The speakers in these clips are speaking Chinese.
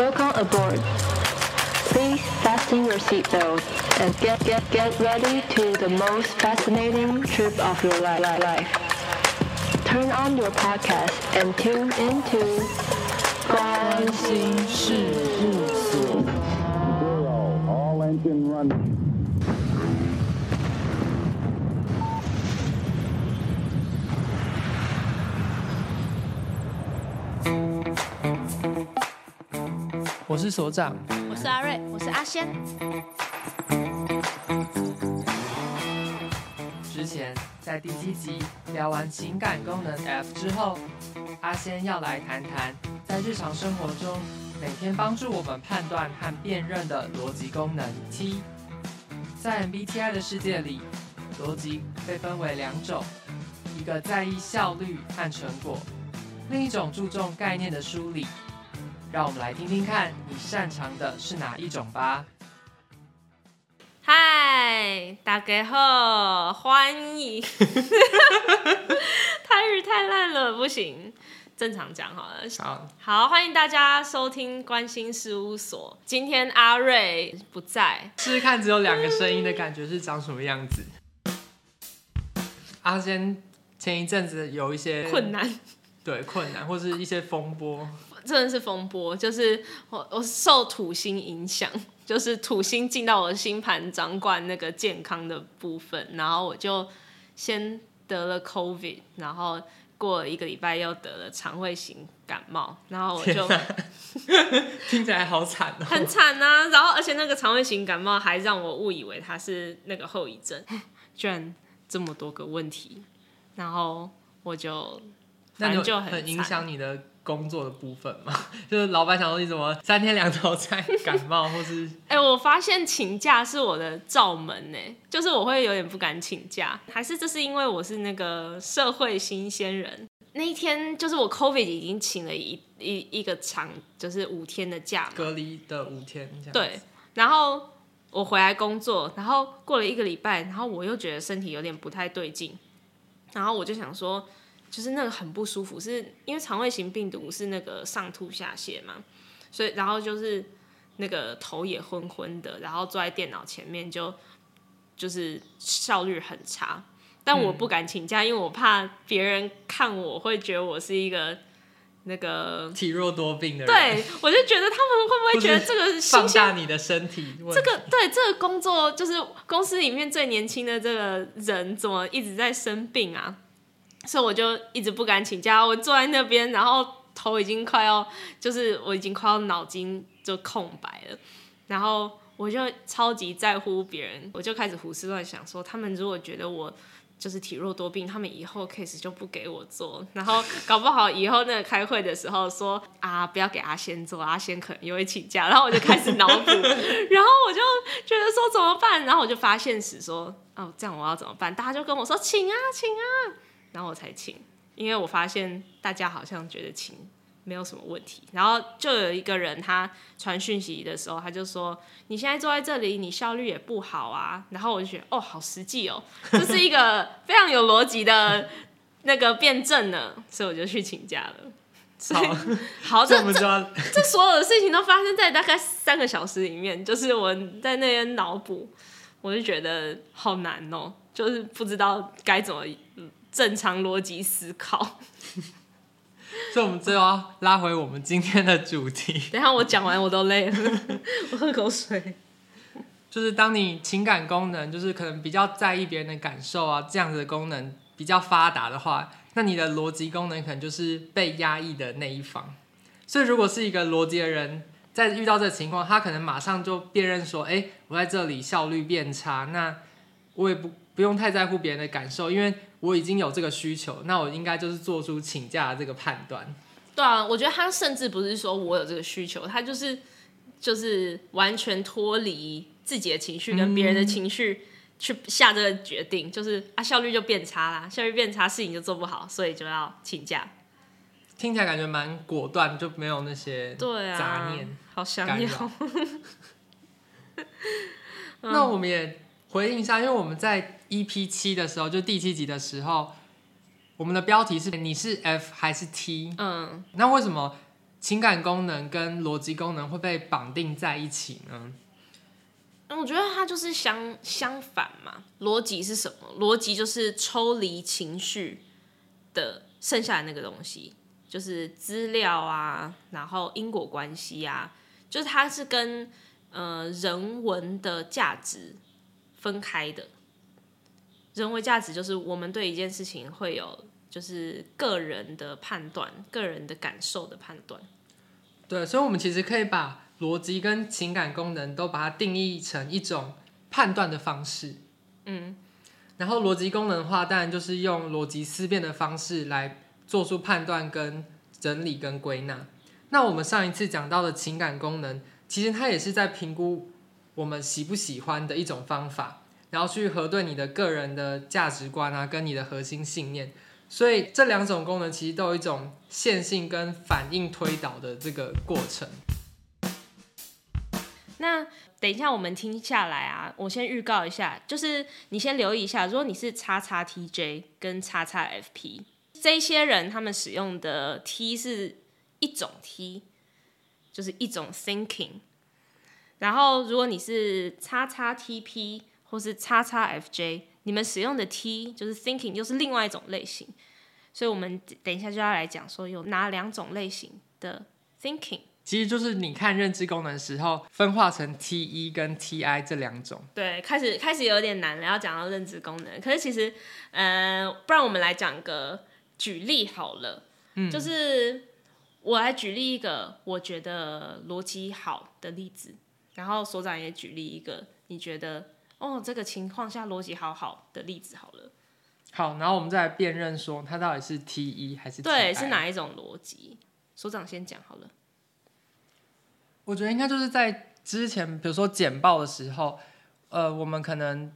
Welcome aboard. Please fasten your seatbelt and get get get ready to the most fascinating trip of your li- li- life. Turn on your podcast and tune into 关心事务所。 Zero, all engine running. 我是所长，我是阿瑞，我是阿仙。之前在第七集聊完情感功能 F 之后，阿仙要来谈谈在日常生活中每天帮助我们判断和辨认的逻辑功能 T。在 MBTI 的世界里，逻辑被分为两种，一个在意效率和成果，另一种注重概念的梳理。让我们来听听看，你擅长的是哪一种吧。嗨，大家好，欢迎。台语太烂了，不行，正常讲好了。好，好，欢迎大家收听关心事务所。今天阿瑞不在，试试看只有两个声音的感觉是长什么样子。阿先前一阵子有一些困难，对困难或是一些风波，真的是风波，就是我我受土星影响，就是土星进到我的星盘，掌管那个健康的部分，然后我就先得了 COVID，然后过了一个礼拜又得了肠胃型感冒，然后我就 听起来好惨哦、很惨啊，然后而且那个肠胃型感冒还让我误以为它是那个后遗症，居然这么多个问题，然后我就那就很影响你的工作的部分嘛？就是老板想说你怎么三天两头在感冒，或是 哎、欸，我发现请假是我的罩门呢，就是我会有点不敢请假，还是这是因为我是那个社会新鲜人？那一天就是我 COVID 已经请了一一一个长，就是五天的假，隔离的五天这样。对，然后我回来工作，然后过了一个礼拜，然后我又觉得身体有点不太对劲，然后我就想说，就是那个很不舒服，是因为肠胃型病毒是那个上吐下泻嘛，所以然后就是那个头也昏昏的，然后坐在电脑前面就就是效率很差，但我不敢请假，因为我怕别人看我会觉得我是一个那个。体弱多病的人，对，我就觉得他们会不会觉得这个放下你的身体？这个对这个工作就是公司里面最年轻的这个人，怎么一直在生病啊？所以我就一直不敢请假，我坐在那边，然后头已经快要，就是我已经快要脑筋就空白了，然后我就超级在乎别人，我就开始胡思乱想，说他们如果觉得我就是体弱多病，他们以后 case 就不给我做，然后搞不好以后那个开会的时候说啊，不要给阿仙做，阿仙可能又会请假，然后我就开始脑补，然后我就觉得说怎么办，然后我就发现时说哦，这样我要怎么办？大家就跟我说请啊，请啊。然后我才请，因为我发现大家好像觉得请没有什么问题。然后就有一个人他传讯息的时候，他就说：“你现在坐在这里，你效率也不好啊。”然后我就觉得哦，好实际哦，这是一个 非常有逻辑的那个辩证呢，所以我就去请假了。好，好，这这这这所有的事情都发生在大概三个小时里面，就是我在那边脑补，我就觉得好难哦，就是不知道该怎么。正常逻辑思考，所以我们最后要拉回我们今天的主题。等一下我讲完我都累了，我喝口水。就是当你情感功能，就是可能比较在意别人的感受啊，这样子的功能比较发达的话，那你的逻辑功能可能就是被压抑的那一方。所以如果是一个逻辑的人，在遇到这个情况，他可能马上就辨认说：“哎、欸，我在这里效率变差，那我也不不用太在乎别人的感受，因为。”我已经有这个需求，那我应该就是做出请假的这个判断。对啊，我觉得他甚至不是说我有这个需求，他就是就是完全脱离自己的情绪跟别人的情绪去下这个决定，嗯、就是啊效率就变差啦，效率变差，事情就做不好，所以就要请假。听起来感觉蛮果断，就没有那些对啊杂念，啊、好想要。那我们也回应一下，因为我们在。EP 七的时候，就第七集的时候，我们的标题是“你是 F 还是 T”？嗯，那为什么情感功能跟逻辑功能会被绑定在一起呢？我觉得它就是相相反嘛。逻辑是什么？逻辑就是抽离情绪的剩下的那个东西，就是资料啊，然后因果关系啊，就是它是跟呃人文的价值分开的。人为价值就是我们对一件事情会有就是个人的判断、个人的感受的判断。对，所以，我们其实可以把逻辑跟情感功能都把它定义成一种判断的方式。嗯，然后逻辑功能的话，当然就是用逻辑思辨的方式来做出判断、跟整理、跟归纳。那我们上一次讲到的情感功能，其实它也是在评估我们喜不喜欢的一种方法。然后去核对你的个人的价值观啊，跟你的核心信念，所以这两种功能其实都有一种线性跟反应推导的这个过程。那等一下我们听下来啊，我先预告一下，就是你先留意一下，如果你是叉叉 TJ 跟叉叉 FP 这些人，他们使用的 T 是一种 T，就是一种 thinking。然后如果你是叉叉 TP。或是叉叉 FJ，你们使用的 T 就是 thinking，又是另外一种类型，所以我们等一下就要来讲说有哪两种类型的 thinking。其实就是你看认知功能的时候，分化成 T 一跟 TI 这两种。对，开始开始有点难了，要讲到认知功能。可是其实，呃，不然我们来讲个举例好了，嗯，就是我来举例一个我觉得逻辑好的例子，然后所长也举例一个你觉得。哦，这个情况下逻辑好好的例子好了。好，然后我们再来辨认说它到底是 T 一还是 T？对，是哪一种逻辑？所长先讲好了。我觉得应该就是在之前，比如说简报的时候，呃，我们可能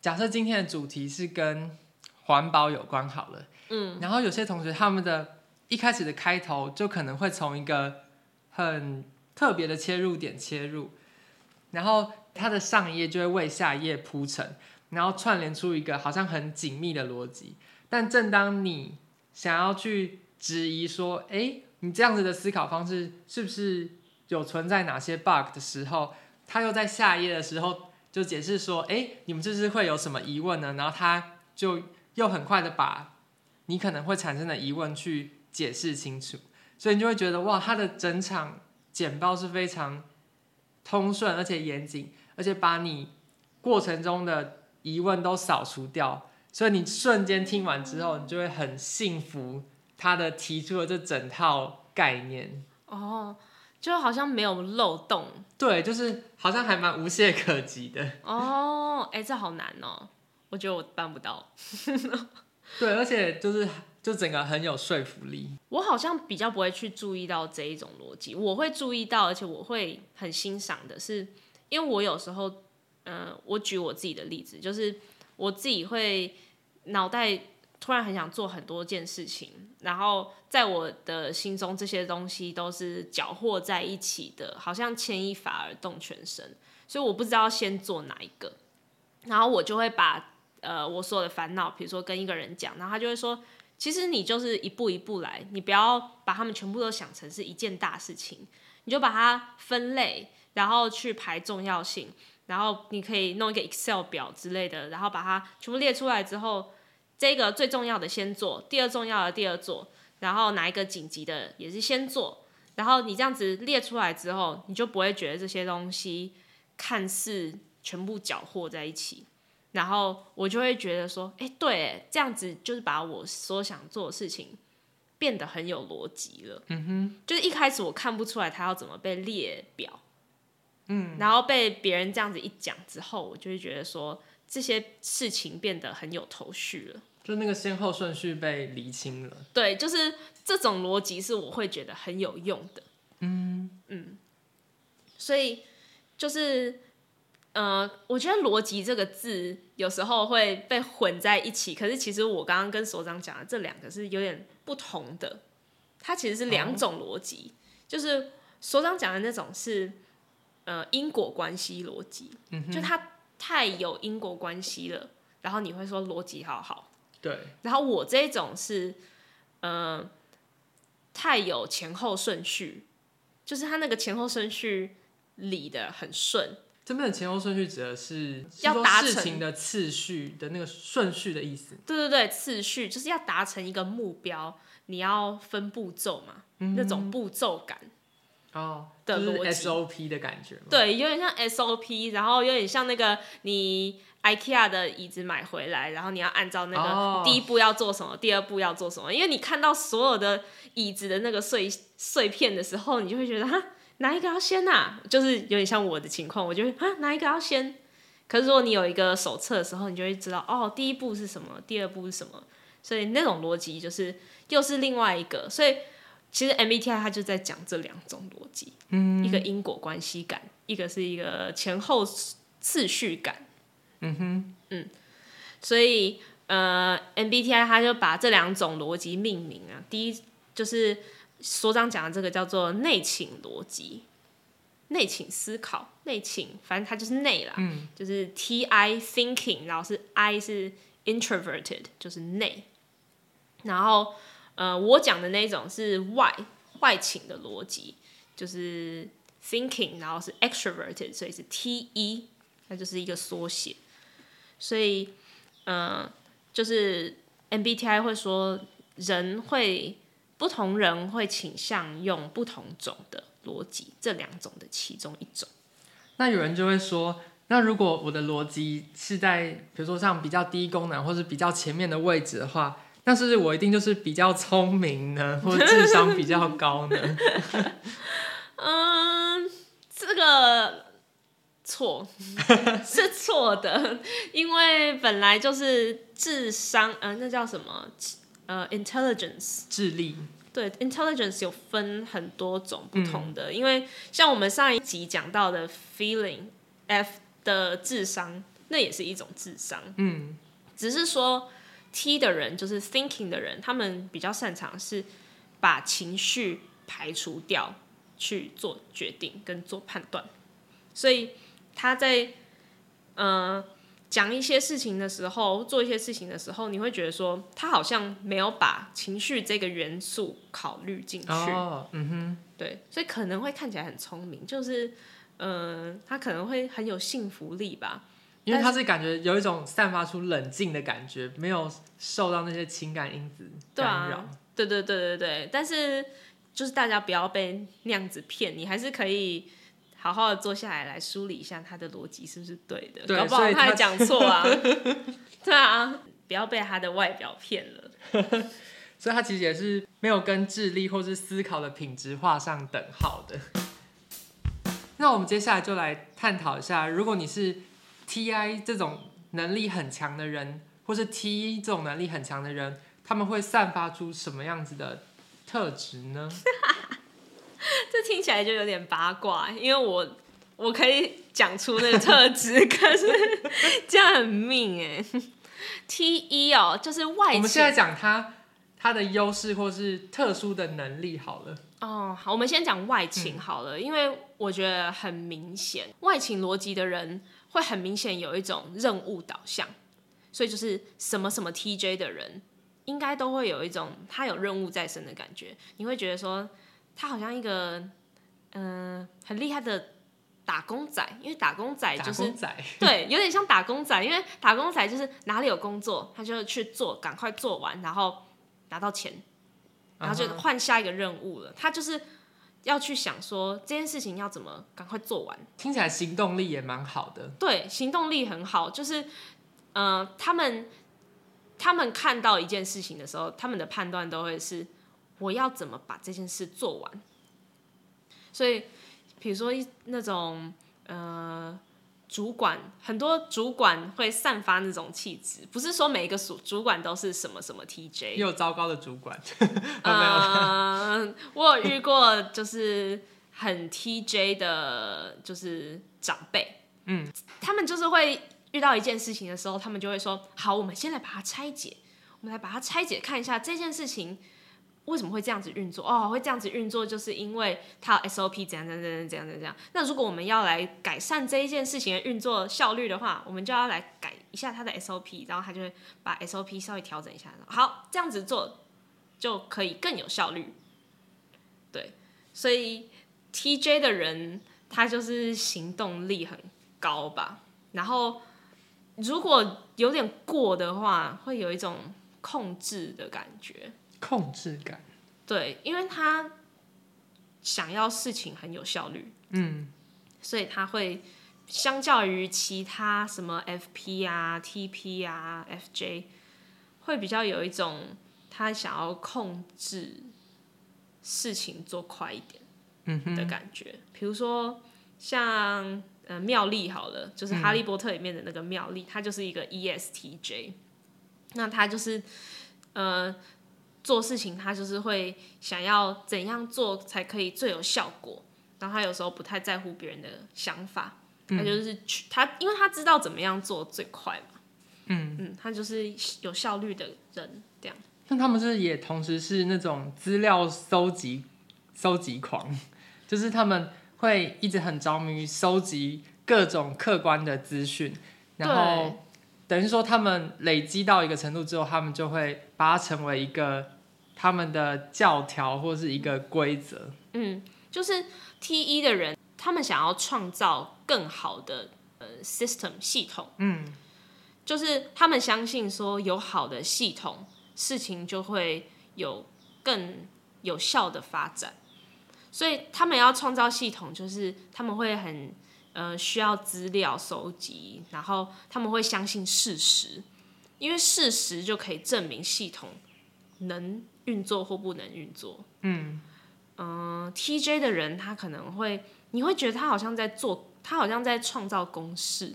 假设今天的主题是跟环保有关好了，嗯，然后有些同学他们的一开始的开头就可能会从一个很特别的切入点切入，然后。它的上一页就会为下一页铺陈，然后串联出一个好像很紧密的逻辑。但正当你想要去质疑说，哎，你这样子的思考方式是不是有存在哪些 bug 的时候，他又在下一页的时候就解释说，哎，你们这是会有什么疑问呢？然后他就又很快的把你可能会产生的疑问去解释清楚，所以你就会觉得哇，他的整场简报是非常通顺而且严谨。而且把你过程中的疑问都扫除掉，所以你瞬间听完之后，你就会很幸福他的提出的这整套概念。哦，就好像没有漏洞。对，就是好像还蛮无懈可击的。哦，哎、欸，这好难哦，我觉得我办不到。对，而且就是就整个很有说服力。我好像比较不会去注意到这一种逻辑，我会注意到，而且我会很欣赏的是。因为我有时候，嗯、呃，我举我自己的例子，就是我自己会脑袋突然很想做很多件事情，然后在我的心中这些东西都是搅和在一起的，好像牵一发而动全身，所以我不知道先做哪一个，然后我就会把呃我所有的烦恼，比如说跟一个人讲，然后他就会说，其实你就是一步一步来，你不要把他们全部都想成是一件大事情，你就把它分类。然后去排重要性，然后你可以弄一个 Excel 表之类的，然后把它全部列出来之后，这个最重要的先做，第二重要的第二做，然后哪一个紧急的也是先做，然后你这样子列出来之后，你就不会觉得这些东西看似全部搅和在一起，然后我就会觉得说，哎，对，这样子就是把我所想做的事情变得很有逻辑了。嗯哼，就是一开始我看不出来他要怎么被列表。嗯，然后被别人这样子一讲之后，我就会觉得说这些事情变得很有头绪了，就那个先后顺序被厘清了。对，就是这种逻辑是我会觉得很有用的。嗯嗯，所以就是呃，我觉得逻辑这个字有时候会被混在一起，可是其实我刚刚跟所长讲的这两个是有点不同的，它其实是两种逻辑，哦、就是所长讲的那种是。呃，因果关系逻辑，嗯、就它太有因果关系了，然后你会说逻辑好好。对。然后我这种是，呃，太有前后顺序，就是它那个前后顺序理的很顺。这边的前后顺序指的是要达成事情的次序的那个顺序的意思。对对对，次序就是要达成一个目标，你要分步骤嘛，嗯、那种步骤感哦的逻辑、就是、SOP 的感觉。对，有点像 SOP，然后有点像那个你 IKEA 的椅子买回来，然后你要按照那个第一步要做什么，哦、第二步要做什么，因为你看到所有的椅子的那个碎碎片的时候，你就会觉得哈。哪一个要先呐、啊？就是有点像我的情况，我就会啊，哪一个要先？可是如果你有一个手册的时候，你就会知道哦，第一步是什么，第二步是什么。所以那种逻辑就是又是另外一个。所以其实 MBTI 它就在讲这两种逻辑，嗯，一个因果关系感，一个是一个前后次序感。嗯哼，嗯，所以呃，MBTI 它就把这两种逻辑命名啊，第一就是。所长讲的这个叫做内倾逻辑，内倾思考，内倾，反正它就是内啦，嗯、就是 T I thinking，然后是 I 是 introverted，就是内。然后呃，我讲的那种是外外倾的逻辑，就是 thinking，然后是 extroverted，所以是 T E，那就是一个缩写。所以呃，就是 MBTI 会说人会。不同人会倾向用不同种的逻辑，这两种的其中一种。那有人就会说，那如果我的逻辑是在，比如说像比较低功能或是比较前面的位置的话，那是不是我一定就是比较聪明呢，或者智商比较高呢？嗯，这个错是错的，因为本来就是智商，呃，那叫什么？呃、uh，intelligence 智力，对，intelligence 有分很多种不同的，嗯、因为像我们上一集讲到的 feeling F 的智商，那也是一种智商，嗯，只是说 T 的人就是 thinking 的人，他们比较擅长是把情绪排除掉去做决定跟做判断，所以他在呃。讲一些事情的时候，做一些事情的时候，你会觉得说他好像没有把情绪这个元素考虑进去。哦，嗯哼，对，所以可能会看起来很聪明，就是，嗯、呃，他可能会很有信服力吧，因为他是感觉有一种散发出冷静的感觉，没有受到那些情感因子干扰。对啊，对对对对对，但是就是大家不要被那样子骗，你还是可以。好好的坐下来，来梳理一下他的逻辑是不是对的，对，搞不好他还讲错啊。对啊，不要被他的外表骗了。所以他其实也是没有跟智力或是思考的品质画上等号的。那我们接下来就来探讨一下，如果你是 TI 这种能力很强的人，或是 T 这种能力很强的人，他们会散发出什么样子的特质呢？这听起来就有点八卦，因为我我可以讲出那个特质，可是这样很命哎。T 一哦，就是外。我们现在讲他他的优势或是特殊的能力好了。哦，好，我们先讲外勤好了，嗯、因为我觉得很明显，外勤逻辑的人会很明显有一种任务导向，所以就是什么什么 TJ 的人，应该都会有一种他有任务在身的感觉，你会觉得说。他好像一个嗯、呃、很厉害的打工仔，因为打工仔就是仔对，有点像打工仔，因为打工仔就是哪里有工作，他就去做，赶快做完，然后拿到钱，然后就换下一个任务了。Uh huh. 他就是要去想说这件事情要怎么赶快做完。听起来行动力也蛮好的。对，行动力很好，就是嗯、呃，他们他们看到一件事情的时候，他们的判断都会是。我要怎么把这件事做完？所以，比如说那种呃，主管，很多主管会散发那种气质，不是说每一个主主管都是什么什么 TJ，也有糟糕的主管。呃，我有遇过就是很 TJ 的，就是长辈，嗯，他们就是会遇到一件事情的时候，他们就会说：“好，我们先来把它拆解，我们来把它拆解，看一下这件事情。”为什么会这样子运作？哦，会这样子运作，就是因为它 SOP 怎样怎样怎样怎样怎样。那如果我们要来改善这一件事情的运作效率的话，我们就要来改一下它的 SOP，然后他就会把 SOP 稍微调整一下。好，这样子做就可以更有效率。对，所以 TJ 的人他就是行动力很高吧，然后如果有点过的话，会有一种控制的感觉，控制感，对，因为他想要事情很有效率，嗯，所以他会相较于其他什么 FP 啊、TP 啊、FJ，会比较有一种他想要控制事情做快一点的感觉。嗯、比如说像呃妙丽好了，就是哈利波特里面的那个妙丽，她、嗯、就是一个 ESTJ，那她就是呃。做事情他就是会想要怎样做才可以最有效果，然后他有时候不太在乎别人的想法，他就是去他，因为他知道怎么样做最快嘛，嗯嗯，他就是有效率的人这样。那他们是也同时是那种资料收集收集狂，就是他们会一直很着迷于收集各种客观的资讯，然后。等于说，他们累积到一个程度之后，他们就会把它成为一个他们的教条或是一个规则。嗯，就是 T 一的人，他们想要创造更好的呃 system 系统。嗯，就是他们相信说，有好的系统，事情就会有更有效的发展。所以他们要创造系统，就是他们会很。呃，需要资料收集，然后他们会相信事实，因为事实就可以证明系统能运作或不能运作。嗯，呃，TJ 的人他可能会，你会觉得他好像在做，他好像在创造公式。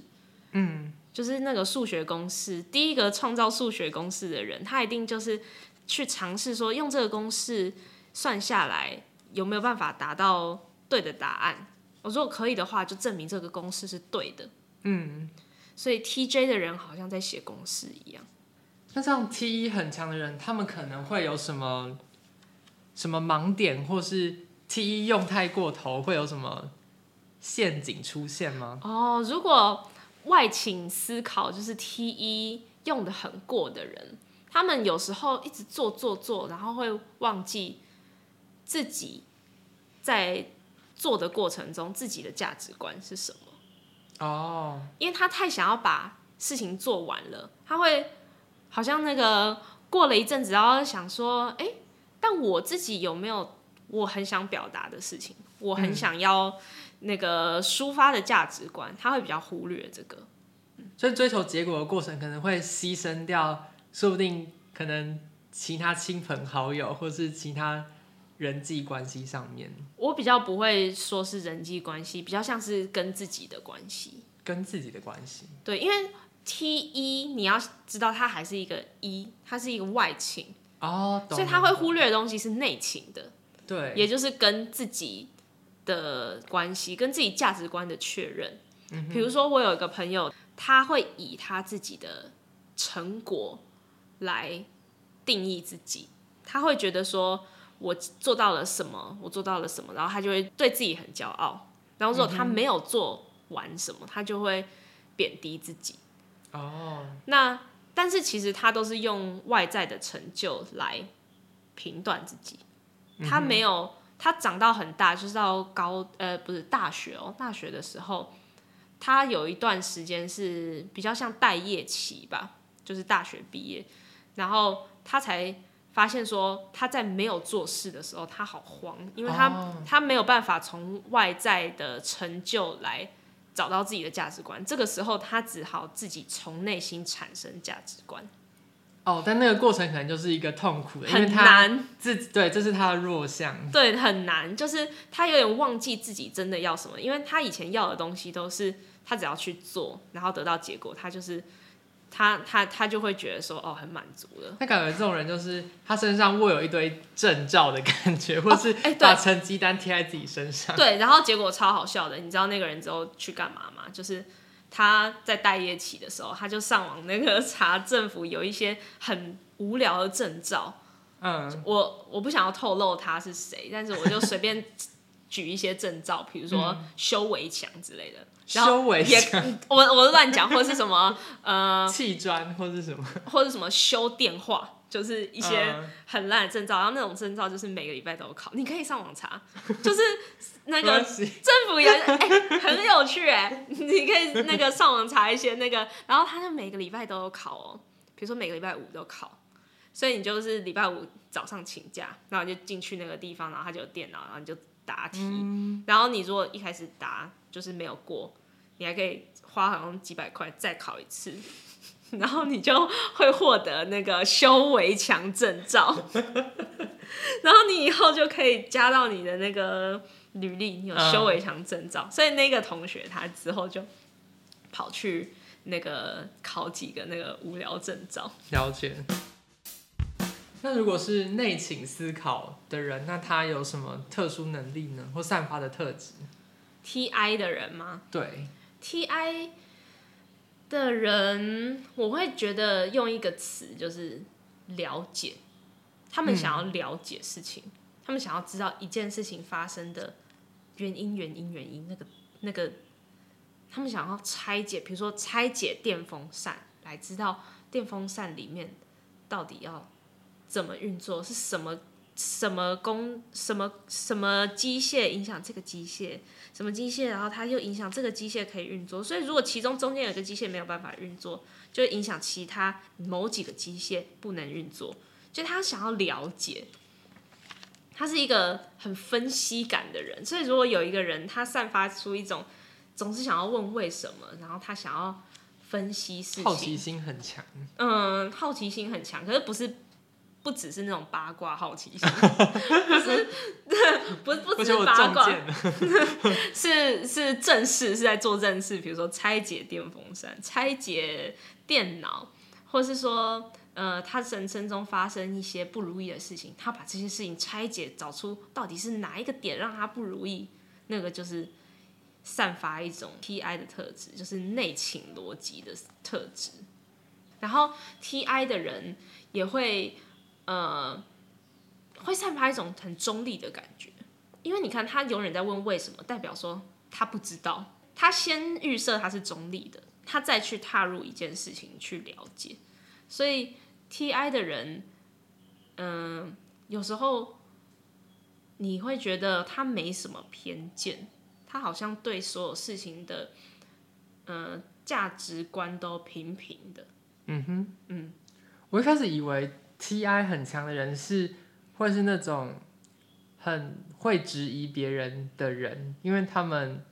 嗯，就是那个数学公式，第一个创造数学公式的人，他一定就是去尝试说，用这个公式算下来有没有办法达到对的答案。我如果可以的话，就证明这个公式是对的。嗯，所以 TJ 的人好像在写公式一样。那像 T 一很强的人，他们可能会有什么什么盲点，或是 T 一用太过头，会有什么陷阱出现吗？哦，如果外请思考，就是 T 一用的很过的人，他们有时候一直做做做，然后会忘记自己在。做的过程中，自己的价值观是什么？哦，oh. 因为他太想要把事情做完了，他会好像那个过了一阵子，然后想说，哎、欸，但我自己有没有我很想表达的事情？我很想要那个抒发的价值观，他会比较忽略这个。所以追求结果的过程可能会牺牲掉，说不定可能其他亲朋好友或是其他。人际关系上面，我比较不会说是人际关系，比较像是跟自己的关系。跟自己的关系。对，因为 T 一你要知道，它还是一个一，它是一个外情哦，所以他会忽略的东西是内情的。对，也就是跟自己的关系，跟自己价值观的确认。嗯，比如说，我有一个朋友，他会以他自己的成果来定义自己，他会觉得说。我做到了什么？我做到了什么？然后他就会对自己很骄傲。然后如果他没有做完什么，他就会贬低自己。哦。那但是其实他都是用外在的成就来评断自己。他没有，他长到很大，就是到高呃不是大学哦，大学的时候，他有一段时间是比较像待业期吧，就是大学毕业，然后他才。发现说他在没有做事的时候，他好慌，因为他、oh. 他没有办法从外在的成就来找到自己的价值观。这个时候，他只好自己从内心产生价值观。哦，oh, 但那个过程可能就是一个痛苦的，很难。自对，这是他的弱项。对，很难，就是他有点忘记自己真的要什么，因为他以前要的东西都是他只要去做，然后得到结果，他就是。他他他就会觉得说，哦，很满足了。他感觉这种人就是他身上握有一堆证照的感觉，或是把成绩单贴在自己身上。哦欸、对，然后结果超好笑的，你知道那个人之后去干嘛吗？就是他在待业期的时候，他就上网那个 查政府有一些很无聊的证照。嗯，我我不想要透露他是谁，但是我就随便 举一些证照，比如说修围墙之类的。修为也，我我乱讲，或是什么呃，砌砖，或是什么，或是什么修电话，就是一些很烂的证照，然后那种证照就是每个礼拜都有考，你可以上网查，就是那个 政府也哎、欸、很有趣哎、欸，你可以那个上网查一些那个，然后他就每个礼拜都有考哦，比如说每个礼拜五都考，所以你就是礼拜五早上请假，然后你就进去那个地方，然后他就有电脑，然后你就答题，嗯、然后你如果一开始答就是没有过，你还可以花好像几百块再考一次。然后你就会获得那个修围墙证照，然后你以后就可以加到你的那个履历，你有修围墙证照。嗯、所以那个同学他之后就跑去那个考几个那个无聊证照。了解。那如果是内倾思考的人，那他有什么特殊能力呢？或散发的特质？TI 的人吗？对，TI。的人，我会觉得用一个词就是了解，他们想要了解事情，嗯、他们想要知道一件事情发生的原因、原因、原因，那个那个，他们想要拆解，比如说拆解电风扇，来知道电风扇里面到底要怎么运作，是什么。什么工什么什么机械影响这个机械，什么机械，然后它又影响这个机械可以运作。所以如果其中中间有个机械没有办法运作，就会影响其他某几个机械不能运作。就他想要了解，他是一个很分析感的人。所以如果有一个人他散发出一种总是想要问为什么，然后他想要分析事情，好奇心很强。嗯，好奇心很强，可是不是。不只是那种八卦好奇心，不是，不不只是八卦，是是正事，是在做正事。比如说拆解电风扇、拆解电脑，或是说，呃，他人生中发生一些不如意的事情，他把这些事情拆解，找出到底是哪一个点让他不如意，那个就是散发一种 TI 的特质，就是内倾逻辑的特质。然后 TI 的人也会。呃，会散发一种很中立的感觉，因为你看他永远在问为什么，代表说他不知道，他先预设他是中立的，他再去踏入一件事情去了解，所以 TI 的人，嗯、有时候你会觉得他没什么偏见，他好像对所有事情的，呃，价值观都平平的。嗯哼，嗯，我一开始以为。T.I. 很强的人是，会是那种很会质疑别人的人，因为他们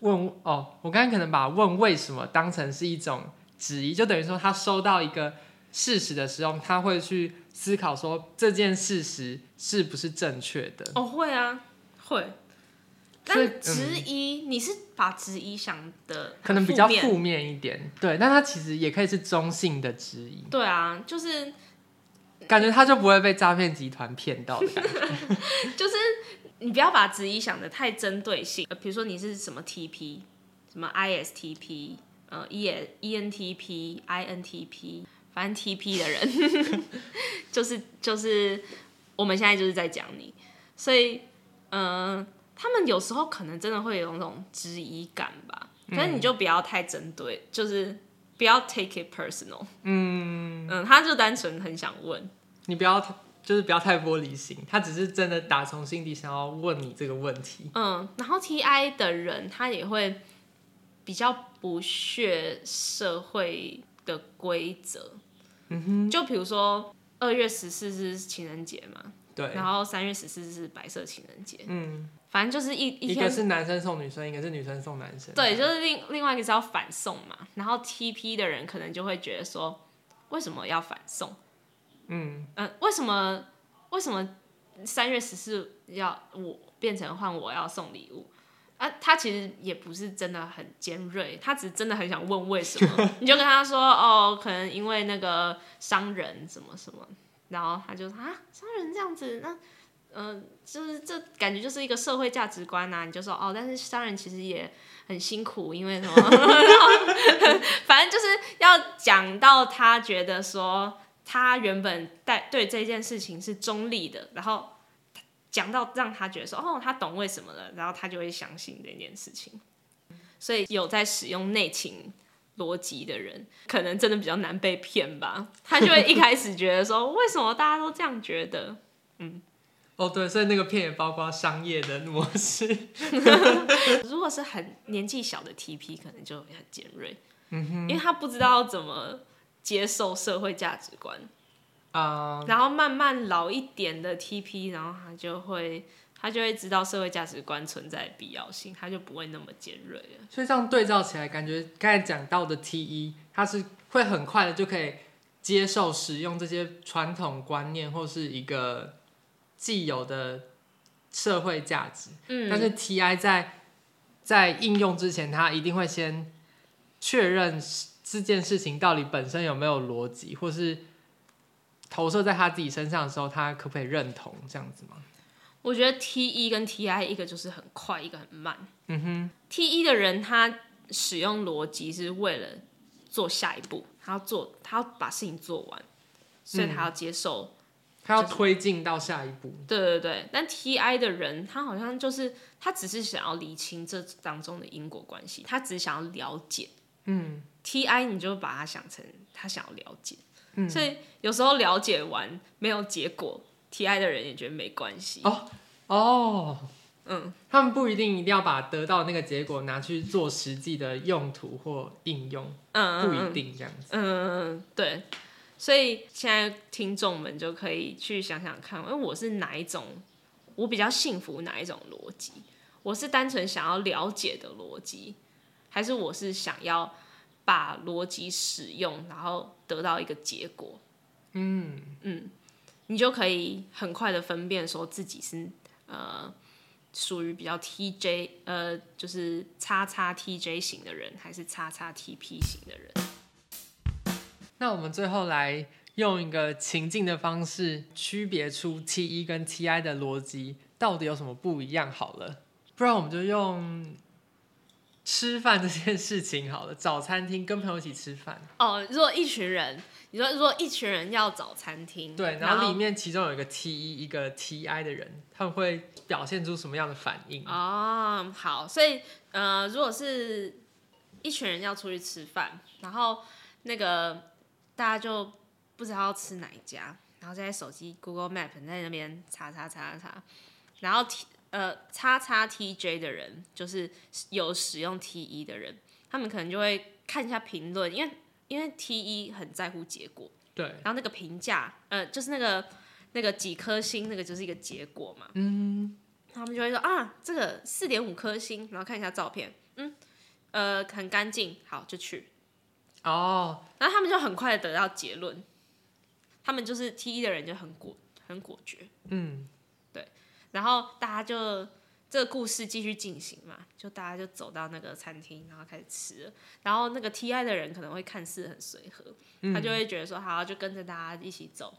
问哦，我刚刚可能把问为什么当成是一种质疑，就等于说他收到一个事实的时候，他会去思考说这件事实是不是正确的。哦，会啊，会。但质疑，嗯、你是把质疑想的可能比较负面一点，对，但他其实也可以是中性的质疑。对啊，就是。感觉他就不会被诈骗集团骗到的感觉，就是你不要把质疑想得太针对性。呃，比如说你是什么 TP，什么 ISTP，呃，E ENTP、INTP，反正 TP 的人，就是就是我们现在就是在讲你，所以嗯、他们有时候可能真的会有那种质疑感吧，可是你就不要太针对，就是。不要 take it personal。嗯嗯，他就单纯很想问你，不要就是不要太玻璃心。他只是真的打从心底想要问你这个问题。嗯，然后 TI 的人他也会比较不屑社会的规则。嗯哼，就比如说二月十四日是情人节嘛，对，然后三月十四日是白色情人节。嗯。反正就是一一,一个是男生送女生，一个是女生送男生。对，就是另另外一个是要反送嘛。然后 TP 的人可能就会觉得说，为什么要反送？嗯嗯、呃，为什么为什么三月十四要我变成换我要送礼物？啊，他其实也不是真的很尖锐，他只是真的很想问为什么。你就跟他说哦，可能因为那个商人什么什么，然后他就说啊，商人这样子那。嗯、呃，就是这感觉就是一个社会价值观呐、啊。你就说哦，但是商人其实也很辛苦，因为什么？反正就是要讲到他觉得说他原本带对这件事情是中立的，然后讲到让他觉得说哦，他懂为什么了，然后他就会相信这件事情。所以有在使用内情逻辑的人，可能真的比较难被骗吧。他就会一开始觉得说，为什么大家都这样觉得？嗯，哦对，所以那个片也包括商业的模式。如果是很年纪小的 TP，可能就很尖锐，因为他不知道怎么接受社会价值观啊。然后慢慢老一点的 TP，然后他就会。他就会知道社会价值观存在的必要性，他就不会那么尖锐了。所以这样对照起来，感觉刚才讲到的 T 一，他是会很快的就可以接受使用这些传统观念或是一个既有的社会价值。嗯，但是 T I 在在应用之前，他一定会先确认这件事情到底本身有没有逻辑，或是投射在他自己身上的时候，他可不可以认同这样子吗？我觉得 T 一跟 T I 一个就是很快，一个很慢。嗯哼，T 一的人他使用逻辑是为了做下一步，他要做，他要把事情做完，所以他要接受，嗯、他要推进到下一步。对对对，但 T I 的人他好像就是他只是想要理清这当中的因果关系，他只是想要了解。嗯，T I 你就把它想成他想要了解，嗯，所以有时候了解完没有结果。T I 的人也觉得没关系。哦哦，嗯，他们不一定一定要把得到那个结果拿去做实际的用途或应用，嗯，不一定这样子，嗯嗯，对，所以现在听众们就可以去想想看，因为我是哪一种，我比较信服哪一种逻辑？我是单纯想要了解的逻辑，还是我是想要把逻辑使用，然后得到一个结果？嗯嗯。你就可以很快的分辨说自己是呃属于比较 TJ 呃就是叉叉 TJ 型的人，还是叉叉 TP 型的人。那我们最后来用一个情境的方式区别出 T 一跟 TI 的逻辑到底有什么不一样好了，不然我们就用吃饭这件事情好了，找餐厅跟朋友一起吃饭。哦，如果一群人。你说，如果一群人要找餐厅，对，然后里面其中有一个 T 一，一个 T I 的人，他们会表现出什么样的反应？哦，好，所以呃，如果是一群人要出去吃饭，然后那个大家就不知道要吃哪一家，然后在手机 Google Map 在那边查查查查，然后 T 呃叉叉 TJ 的人，就是有使用 T 一的人，他们可能就会看一下评论，因为。因为 T 一很在乎结果，对，然后那个评价，呃，就是那个那个几颗星，那个就是一个结果嘛，嗯，他们就会说啊，这个四点五颗星，然后看一下照片，嗯，呃，很干净，好就去，哦，然后他们就很快得到结论，他们就是 T 一的人就很果很果决，嗯，对，然后大家就。这个故事继续进行嘛，就大家就走到那个餐厅，然后开始吃了。然后那个 T I 的人可能会看似很随和，嗯，他就会觉得说好，就跟着大家一起走。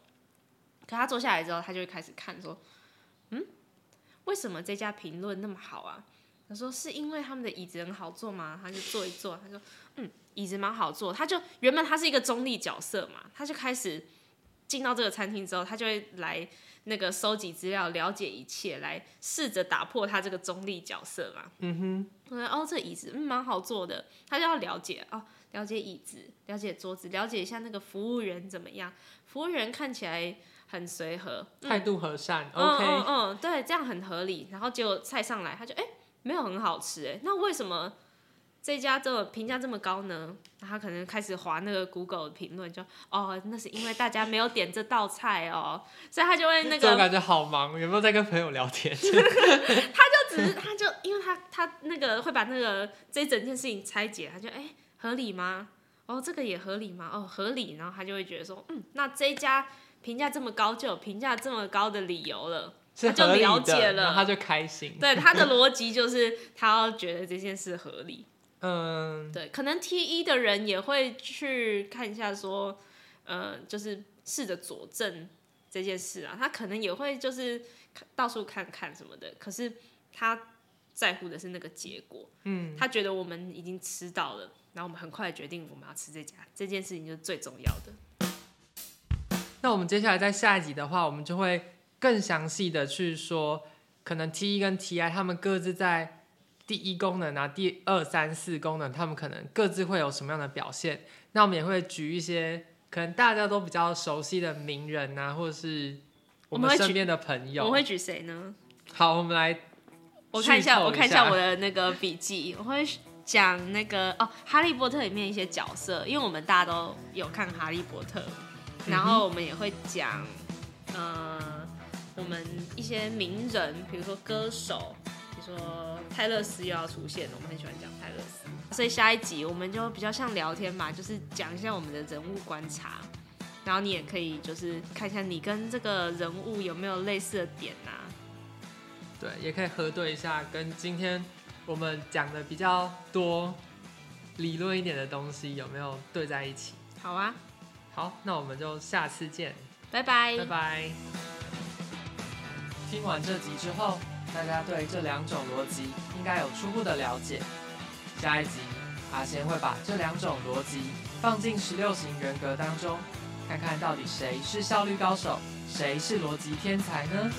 可他坐下来之后，他就会开始看说，嗯，为什么这家评论那么好啊？他说是因为他们的椅子很好坐吗？他就坐一坐，他说嗯，椅子蛮好坐。他就原本他是一个中立角色嘛，他就开始进到这个餐厅之后，他就会来。那个收集资料、了解一切，来试着打破他这个中立角色嘛。嗯哼。哦，这椅子嗯蛮好坐的，他就要了解哦，了解椅子，了解桌子，了解一下那个服务员怎么样。服务员看起来很随和，态度和善。嗯、OK。嗯嗯，对，这样很合理。然后结果菜上来，他就哎没有很好吃哎，那为什么？这家这么评价这么高呢？他可能开始划那个 Google 评论，就哦，那是因为大家没有点这道菜哦，所以他就会那个。我感觉好忙，有没有在跟朋友聊天？他就只是，他就因为他他那个会把那个这一整件事情拆解，他就哎合理吗？哦，这个也合理吗？哦，合理，然后他就会觉得说，嗯，那这一家评价这么高，就有评价这么高的理由了，他就了解了，他就开心。对，他的逻辑就是他要觉得这件事合理。嗯，对，可能 T 一的人也会去看一下，说，呃，就是试着佐证这件事啊。他可能也会就是到处看看什么的，可是他在乎的是那个结果。嗯，他觉得我们已经吃到了，然后我们很快决定我们要吃这家，这件事情就是最重要的。那我们接下来在下一集的话，我们就会更详细的去说，可能 T 一跟 T I 他们各自在。第一功能啊，第二三四功能，他们可能各自会有什么样的表现？那我们也会举一些可能大家都比较熟悉的名人啊，或者是我们身边的朋友。我会举谁呢？好，我们来，我看一下，我看一下我的那个笔记，我会讲那个哦，《哈利波特》里面一些角色，因为我们大家都有看《哈利波特》，然后我们也会讲，嗯、呃，我们一些名人，比如说歌手。比如说泰勒斯又要出现了，我们很喜欢讲泰勒斯，所以下一集我们就比较像聊天嘛，就是讲一下我们的人物观察，然后你也可以就是看一下你跟这个人物有没有类似的点啊，对，也可以核对一下跟今天我们讲的比较多理论一点的东西有没有对在一起。好啊，好，那我们就下次见，拜拜，拜拜。听完这集之后。大家对这两种逻辑应该有初步的了解。下一集，阿贤会把这两种逻辑放进十六型人格当中，看看到底谁是效率高手，谁是逻辑天才呢？